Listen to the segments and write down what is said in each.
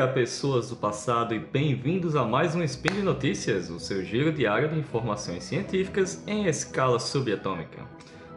dia, pessoas do passado, e bem-vindos a mais um Spin de Notícias, o seu giro diário de informações científicas em escala subatômica.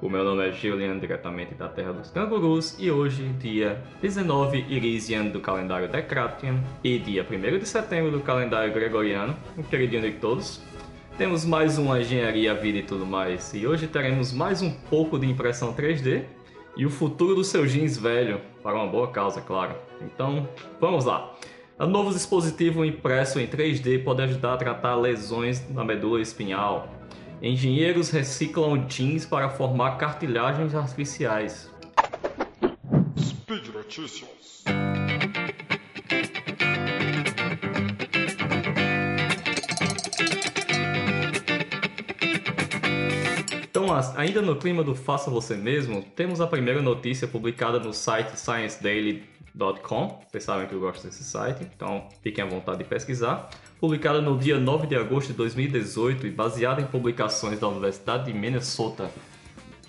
O meu nome é Julian, diretamente da Terra dos Cangurus, e hoje, dia 19 Irisian do calendário Decratian e dia 1 de setembro do calendário Gregoriano, um queridinho de todos, temos mais uma engenharia, vida e tudo mais, e hoje teremos mais um pouco de impressão 3D e o futuro do seu jeans velho, para uma boa causa, claro. Então, vamos lá. O novo dispositivo impresso em 3D pode ajudar a tratar lesões na medula espinhal. Engenheiros reciclam jeans para formar cartilhagens artificiais. Speed Notícias. Ainda no clima do faça você mesmo, temos a primeira notícia publicada no site sciencedaily.com. Vocês sabem que eu gosto desse site, então fiquem à vontade de pesquisar. Publicada no dia 9 de agosto de 2018 e baseada em publicações da Universidade de Minnesota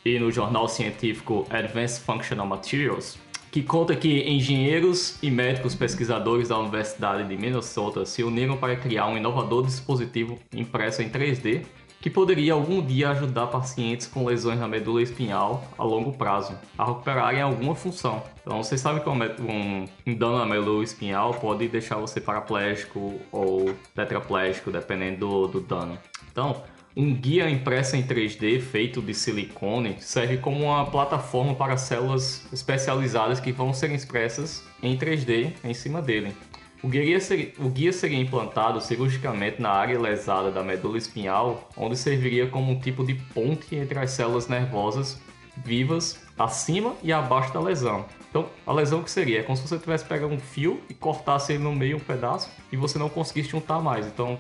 e no jornal científico Advanced Functional Materials, que conta que engenheiros e médicos pesquisadores da Universidade de Minnesota se uniram para criar um inovador dispositivo impresso em 3D que poderia algum dia ajudar pacientes com lesões na medula espinhal a longo prazo a recuperarem alguma função. Então, vocês sabem que um, dano na medula espinhal pode deixar você paraplégico ou tetraplégico, dependendo do, do dano. Então, um guia impresso em 3D feito de silicone serve como uma plataforma para células especializadas que vão ser expressas em 3D em cima dele. O guia, seria, o guia seria implantado cirurgicamente na área lesada da medula espinhal, onde serviria como um tipo de ponte entre as células nervosas vivas acima e abaixo da lesão. Então, a lesão que seria é como se você tivesse pegado um fio e cortasse ele no meio um pedaço e você não conseguisse juntar mais. Então,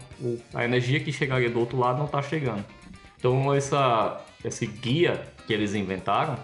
a energia que chegaria do outro lado não está chegando. Então, essa, esse guia que eles inventaram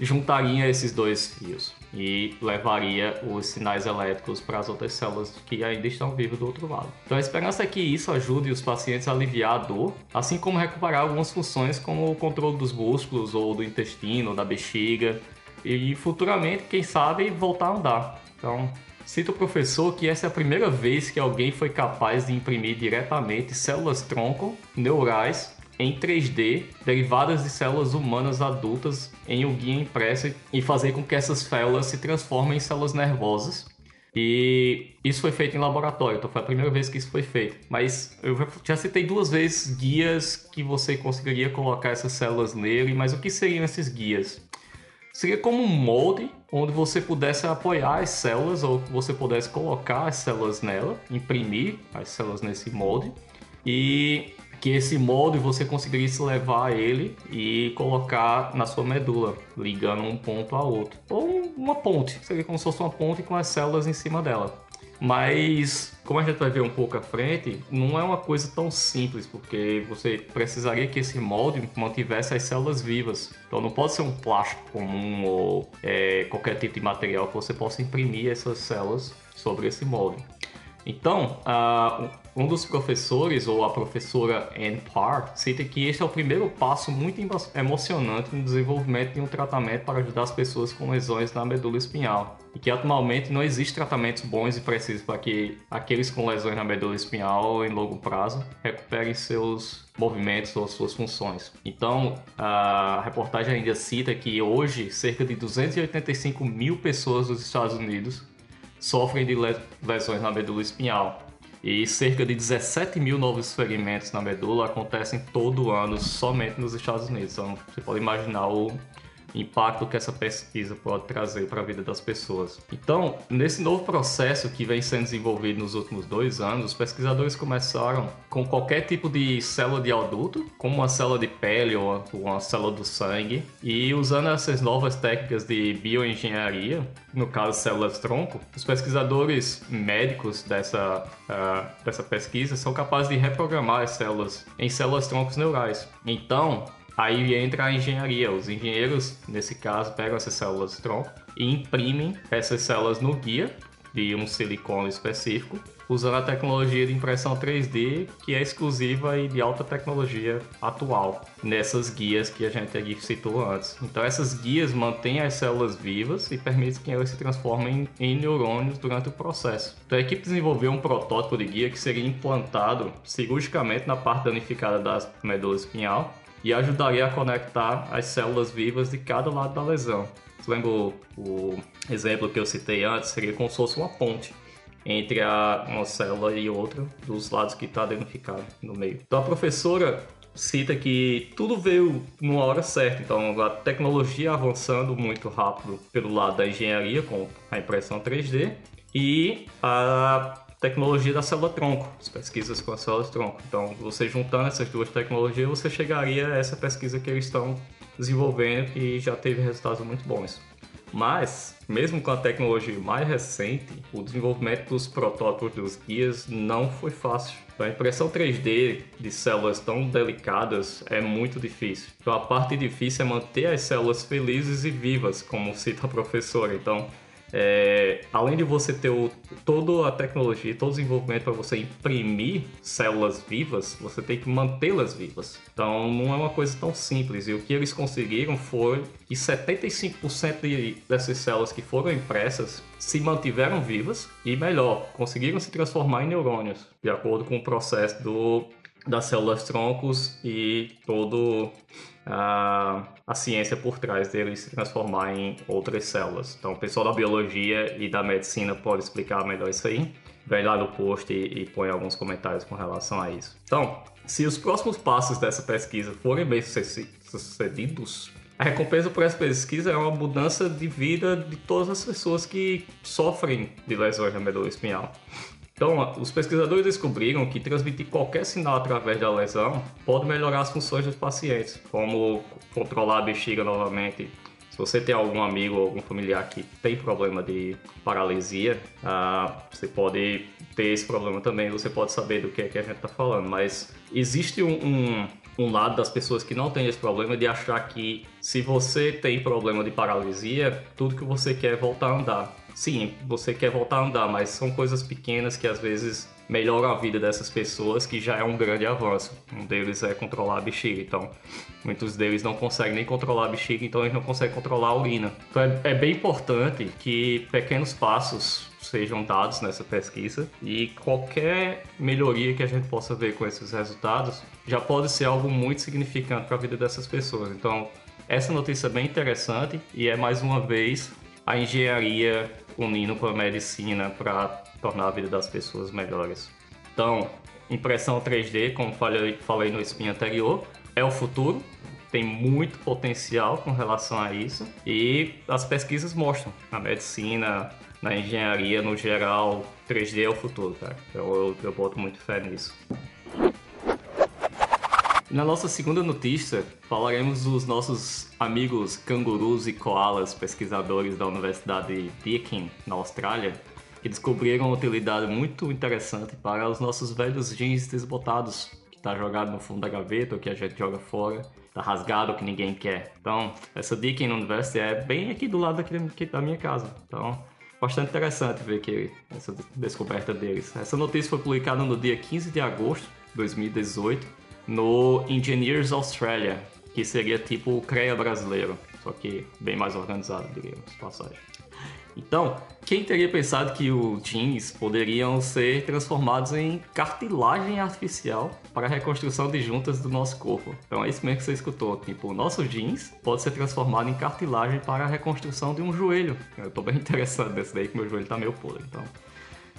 juntaria esses dois fios e levaria os sinais elétricos para as outras células que ainda estão vivas do outro lado. Então a esperança é que isso ajude os pacientes a aliviar a dor, assim como recuperar algumas funções como o controle dos músculos ou do intestino, da bexiga e futuramente, quem sabe, voltar a andar. Então, Cito o professor que essa é a primeira vez que alguém foi capaz de imprimir diretamente células tronco neurais em 3D derivadas de células humanas adultas em um guia impresso e fazer com que essas células se transformem em células nervosas. E isso foi feito em laboratório, então foi a primeira vez que isso foi feito. Mas eu já citei duas vezes guias que você conseguiria colocar essas células nele, mas o que seriam esses guias? Seria como um molde onde você pudesse apoiar as células ou você pudesse colocar as células nela, imprimir as células nesse molde e que esse molde você conseguisse levar ele e colocar na sua medula, ligando um ponto a outro. Ou uma ponte, seria como se fosse uma ponte com as células em cima dela. Mas, como a gente vai ver um pouco à frente, não é uma coisa tão simples, porque você precisaria que esse molde mantivesse as células vivas. Então não pode ser um plástico comum ou é, qualquer tipo de material que você possa imprimir essas células sobre esse molde. Então, uh, um dos professores, ou a professora Anne Parr, cita que este é o primeiro passo muito emocionante no desenvolvimento de um tratamento para ajudar as pessoas com lesões na medula espinhal. E que atualmente não existe tratamentos bons e precisos para que aqueles com lesões na medula espinhal em longo prazo recuperem seus movimentos ou suas funções. Então, a reportagem ainda cita que hoje cerca de 285 mil pessoas dos Estados Unidos sofrem de lesões na medula espinhal. E cerca de 17 mil novos ferimentos na medula acontecem todo ano somente nos Estados Unidos. Então você pode imaginar o impacto que essa pesquisa pode trazer para a vida das pessoas. Então, nesse novo processo que vem sendo desenvolvido nos últimos dois anos, os pesquisadores começaram com qualquer tipo de célula de adulto, como uma célula de pele ou uma célula do sangue, e usando essas novas técnicas de bioengenharia, no caso células tronco, os pesquisadores médicos dessa, uh, dessa pesquisa são capazes de reprogramar as células em células troncos neurais. Então, Aí entra a engenharia. Os engenheiros, nesse caso, pegam essas células tronco e imprimem essas células no guia de um silicone específico usando a tecnologia de impressão 3D, que é exclusiva e de alta tecnologia atual, nessas guias que a gente aqui citou antes. Então essas guias mantêm as células vivas e permitem que elas se transformem em neurônios durante o processo. Então a equipe desenvolveu um protótipo de guia que seria implantado cirurgicamente na parte danificada da medula espinhal e ajudaria a conectar as células vivas de cada lado da lesão. Você lembra o, o exemplo que eu citei antes? Seria como se fosse uma ponte entre a, uma célula e outra dos lados que está danificado no meio. Então a professora cita que tudo veio numa hora certa, então a tecnologia avançando muito rápido pelo lado da engenharia com a impressão 3D e a tecnologia da célula-tronco, as pesquisas com as células-tronco. Então, você juntando essas duas tecnologias, você chegaria a essa pesquisa que eles estão desenvolvendo que já teve resultados muito bons. Mas, mesmo com a tecnologia mais recente, o desenvolvimento dos protótipos dos guias não foi fácil. A impressão 3D de células tão delicadas é muito difícil. Então, a parte difícil é manter as células felizes e vivas, como cita a professora. Então, é, além de você ter o, toda a tecnologia, todo o desenvolvimento para você imprimir células vivas, você tem que mantê-las vivas. Então não é uma coisa tão simples. E o que eles conseguiram foi que 75% de, dessas células que foram impressas se mantiveram vivas e melhor, conseguiram se transformar em neurônios, de acordo com o processo do, das células troncos e todo a, a ciência por trás dele se transformar em outras células. Então, o pessoal da biologia e da medicina pode explicar melhor isso aí. Vem lá no post e, e põe alguns comentários com relação a isso. Então, se os próximos passos dessa pesquisa forem bem sucedidos, a recompensa por essa pesquisa é uma mudança de vida de todas as pessoas que sofrem de lesões na medula espinhal. Então, os pesquisadores descobriram que transmitir qualquer sinal através da lesão pode melhorar as funções dos pacientes, como controlar a bexiga novamente. Se você tem algum amigo ou algum familiar que tem problema de paralisia, uh, você pode ter esse problema também, você pode saber do que é que a gente está falando. Mas existe um, um, um lado das pessoas que não tem esse problema de achar que se você tem problema de paralisia, tudo que você quer é voltar a andar. Sim, você quer voltar a andar, mas são coisas pequenas que às vezes melhoram a vida dessas pessoas, que já é um grande avanço. Um deles é controlar a bexiga, então muitos deles não conseguem nem controlar a bexiga, então eles não conseguem controlar a urina. Então é, é bem importante que pequenos passos sejam dados nessa pesquisa e qualquer melhoria que a gente possa ver com esses resultados já pode ser algo muito significante para a vida dessas pessoas. Então, essa notícia é bem interessante e é mais uma vez a engenharia unindo com a medicina para tornar a vida das pessoas melhores. Então, impressão 3D, como falei, falei no spin anterior, é o futuro, tem muito potencial com relação a isso e as pesquisas mostram na medicina, na engenharia no geral, 3D é o futuro, cara. Eu, eu, eu boto muito fé nisso. Na nossa segunda notícia, falaremos dos nossos amigos cangurus e koalas, pesquisadores da Universidade Deakin, na Austrália, que descobriram uma utilidade muito interessante para os nossos velhos jeans desbotados, que está jogado no fundo da gaveta ou que a gente joga fora, está rasgado ou que ninguém quer. Então, essa Deakin University é bem aqui do lado aqui da minha casa. Então, bastante interessante ver que essa descoberta deles. Essa notícia foi publicada no dia 15 de agosto de 2018 no Engineers Australia, que seria tipo o CREA brasileiro, só que bem mais organizado, diríamos, passagem. Então, quem teria pensado que os jeans poderiam ser transformados em cartilagem artificial para a reconstrução de juntas do nosso corpo? Então é isso mesmo que você escutou. Tipo, o nosso jeans pode ser transformado em cartilagem para a reconstrução de um joelho. Eu estou bem interessado nesse daí, que meu joelho está meio podre. Então,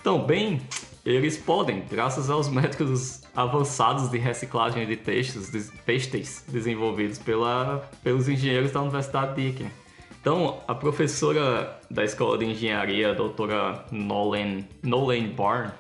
então, bem, eles podem, graças aos métodos avançados de reciclagem de textos, de têxteis desenvolvidos pela, pelos engenheiros da Universidade de Deakin. Então, a professora da Escola de Engenharia, a doutora Nolan, Nolan Barn,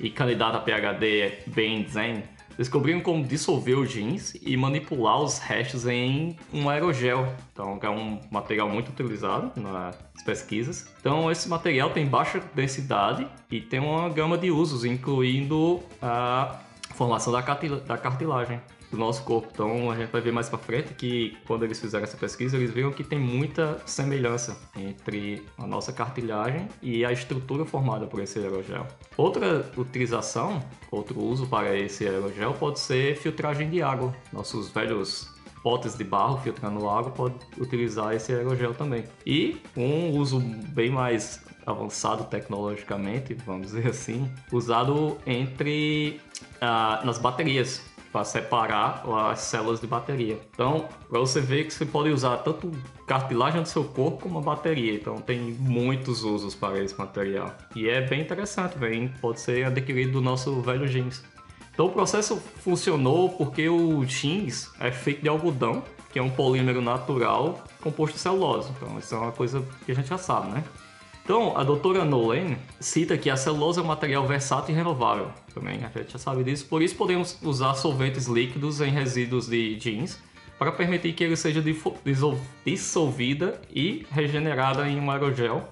e candidata a PhD Ben Zen, descobriram como dissolver os jeans e manipular os restos em um aerogel. Então, é um material muito utilizado nas pesquisas. Então, esse material tem baixa densidade e tem uma gama de usos, incluindo a formação da, da cartilagem do nosso corpo. Então a gente vai ver mais para frente que quando eles fizeram essa pesquisa, eles viram que tem muita semelhança entre a nossa cartilagem e a estrutura formada por esse aerogel. Outra utilização, outro uso para esse aerogel pode ser filtragem de água. Nossos velhos potes de barro filtrando água pode utilizar esse aerogel também. E um uso bem mais avançado tecnologicamente, vamos dizer assim, usado entre ah, nas baterias para separar as células de bateria. Então, para você ver que você pode usar tanto cartilagem do seu corpo como a bateria. Então, tem muitos usos para esse material. E é bem interessante, bem, pode ser adquirido do nosso velho jeans. Então, o processo funcionou porque o jeans é feito de algodão, que é um polímero natural composto de celulose. Então, isso é uma coisa que a gente já sabe, né? Então, a doutora Nolan cita que a celulose é um material versátil e renovável. Também a gente já sabe disso. Por isso, podemos usar solventes líquidos em resíduos de jeans para permitir que ele seja dissolvida e regenerada em um aerogel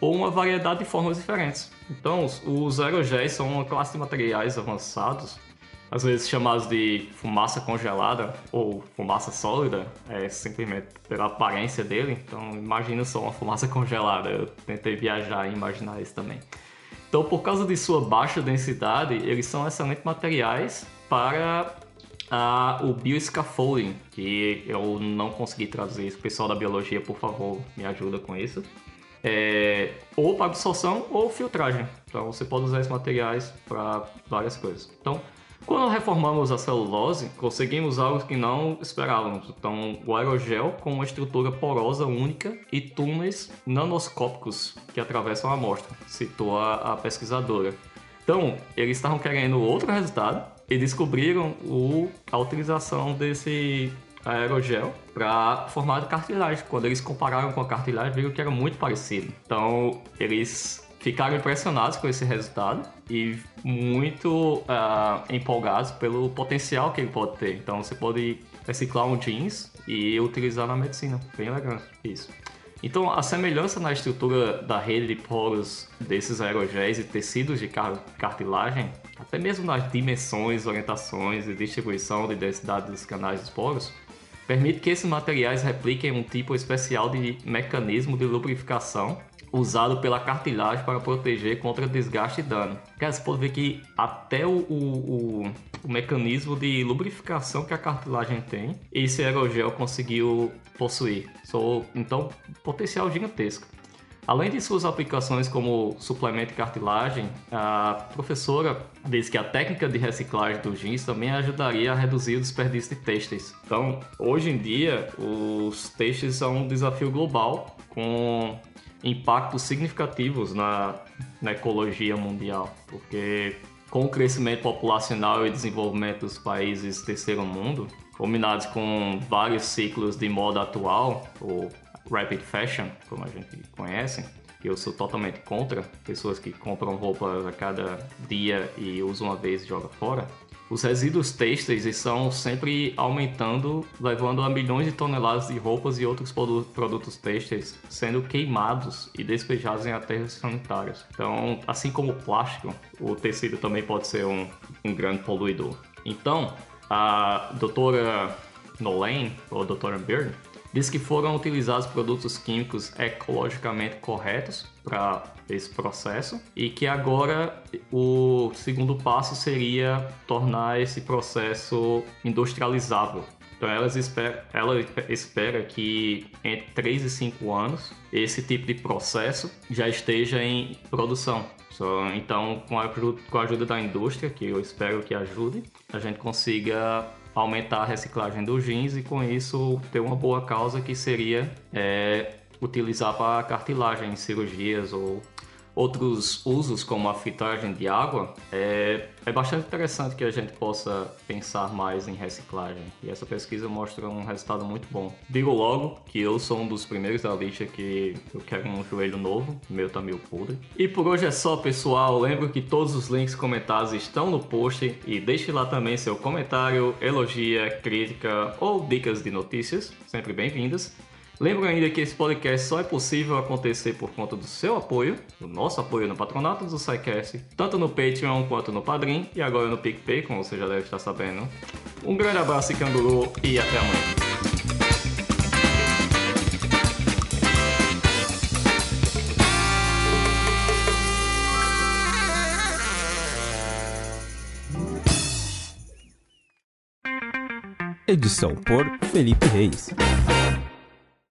ou uma variedade de formas diferentes. Então, os aerogéis são uma classe de materiais avançados às vezes chamados de fumaça congelada ou fumaça sólida, é simplesmente pela aparência dele. Então, imagina só uma fumaça congelada. Eu tentei viajar e imaginar isso também. Então, por causa de sua baixa densidade, eles são excelentes materiais para ah, o bioscaffolding, que eu não consegui traduzir isso. Pessoal da biologia, por favor, me ajuda com isso. É, ou para absorção ou filtragem. Então, você pode usar esses materiais para várias coisas. Então, quando reformamos a celulose, conseguimos algo que não esperávamos. Então, o aerogel com uma estrutura porosa única e túneis nanoscópicos que atravessam a amostra, citou a, a pesquisadora. Então, eles estavam querendo outro resultado e descobriram o, a utilização desse aerogel para formar cartilagem. Quando eles compararam com a cartilagem, viram que era muito parecido. Então, eles ficaram impressionados com esse resultado e muito uh, empolgados pelo potencial que ele pode ter. Então você pode reciclar um jeans e utilizar na medicina. Bem legal isso. Então a semelhança na estrutura da rede de poros desses aerogéis e tecidos de cartilagem, até mesmo nas dimensões, orientações e distribuição de densidade dos canais dos poros, permite que esses materiais repliquem um tipo especial de mecanismo de lubrificação usado pela cartilagem para proteger contra desgaste e dano. Cara, você pode ver que até o, o, o, o mecanismo de lubrificação que a cartilagem tem, esse aerogel conseguiu possuir. So, então, potencial gigantesco. Além de suas aplicações como suplemento de cartilagem, a professora diz que a técnica de reciclagem do jeans também ajudaria a reduzir o desperdício de têxteis. Então, hoje em dia, os têxteis são um desafio global, com impactos significativos na, na ecologia mundial, porque com o crescimento populacional e desenvolvimento dos países terceiro mundo, combinados com vários ciclos de moda atual, ou rapid fashion, como a gente conhece, que eu sou totalmente contra, pessoas que compram roupa a cada dia e usam uma vez e joga fora, os resíduos têxteis estão sempre aumentando, levando a milhões de toneladas de roupas e outros produtos têxteis sendo queimados e despejados em aterros sanitários. Então, assim como o plástico, o tecido também pode ser um, um grande poluidor. Então, a doutora Nolan, ou doutora Byrne, diz que foram utilizados produtos químicos ecologicamente corretos para esse processo e que agora o segundo passo seria tornar esse processo industrializável. Então elas espera, ela espera que entre 3 e 5 anos esse tipo de processo já esteja em produção. Então, com a, com a ajuda da indústria, que eu espero que ajude, a gente consiga aumentar a reciclagem dos jeans e com isso ter uma boa causa que seria é, utilizar para cartilagem em cirurgias ou outros usos como a filtragem de água, é, é bastante interessante que a gente possa pensar mais em reciclagem. E essa pesquisa mostra um resultado muito bom. Digo logo que eu sou um dos primeiros da lista que eu quero um joelho novo, meu tá meio podre. E por hoje é só, pessoal. Lembro que todos os links comentados estão no post e deixe lá também seu comentário, elogia, crítica ou dicas de notícias, sempre bem-vindas. Lembro ainda que esse podcast só é possível acontecer por conta do seu apoio, do nosso apoio no patronato do SciCast, tanto no Patreon quanto no Padrim e agora no PicPay, como você já deve estar sabendo. Um grande abraço e canguru e até amanhã. Edição por Felipe Reis.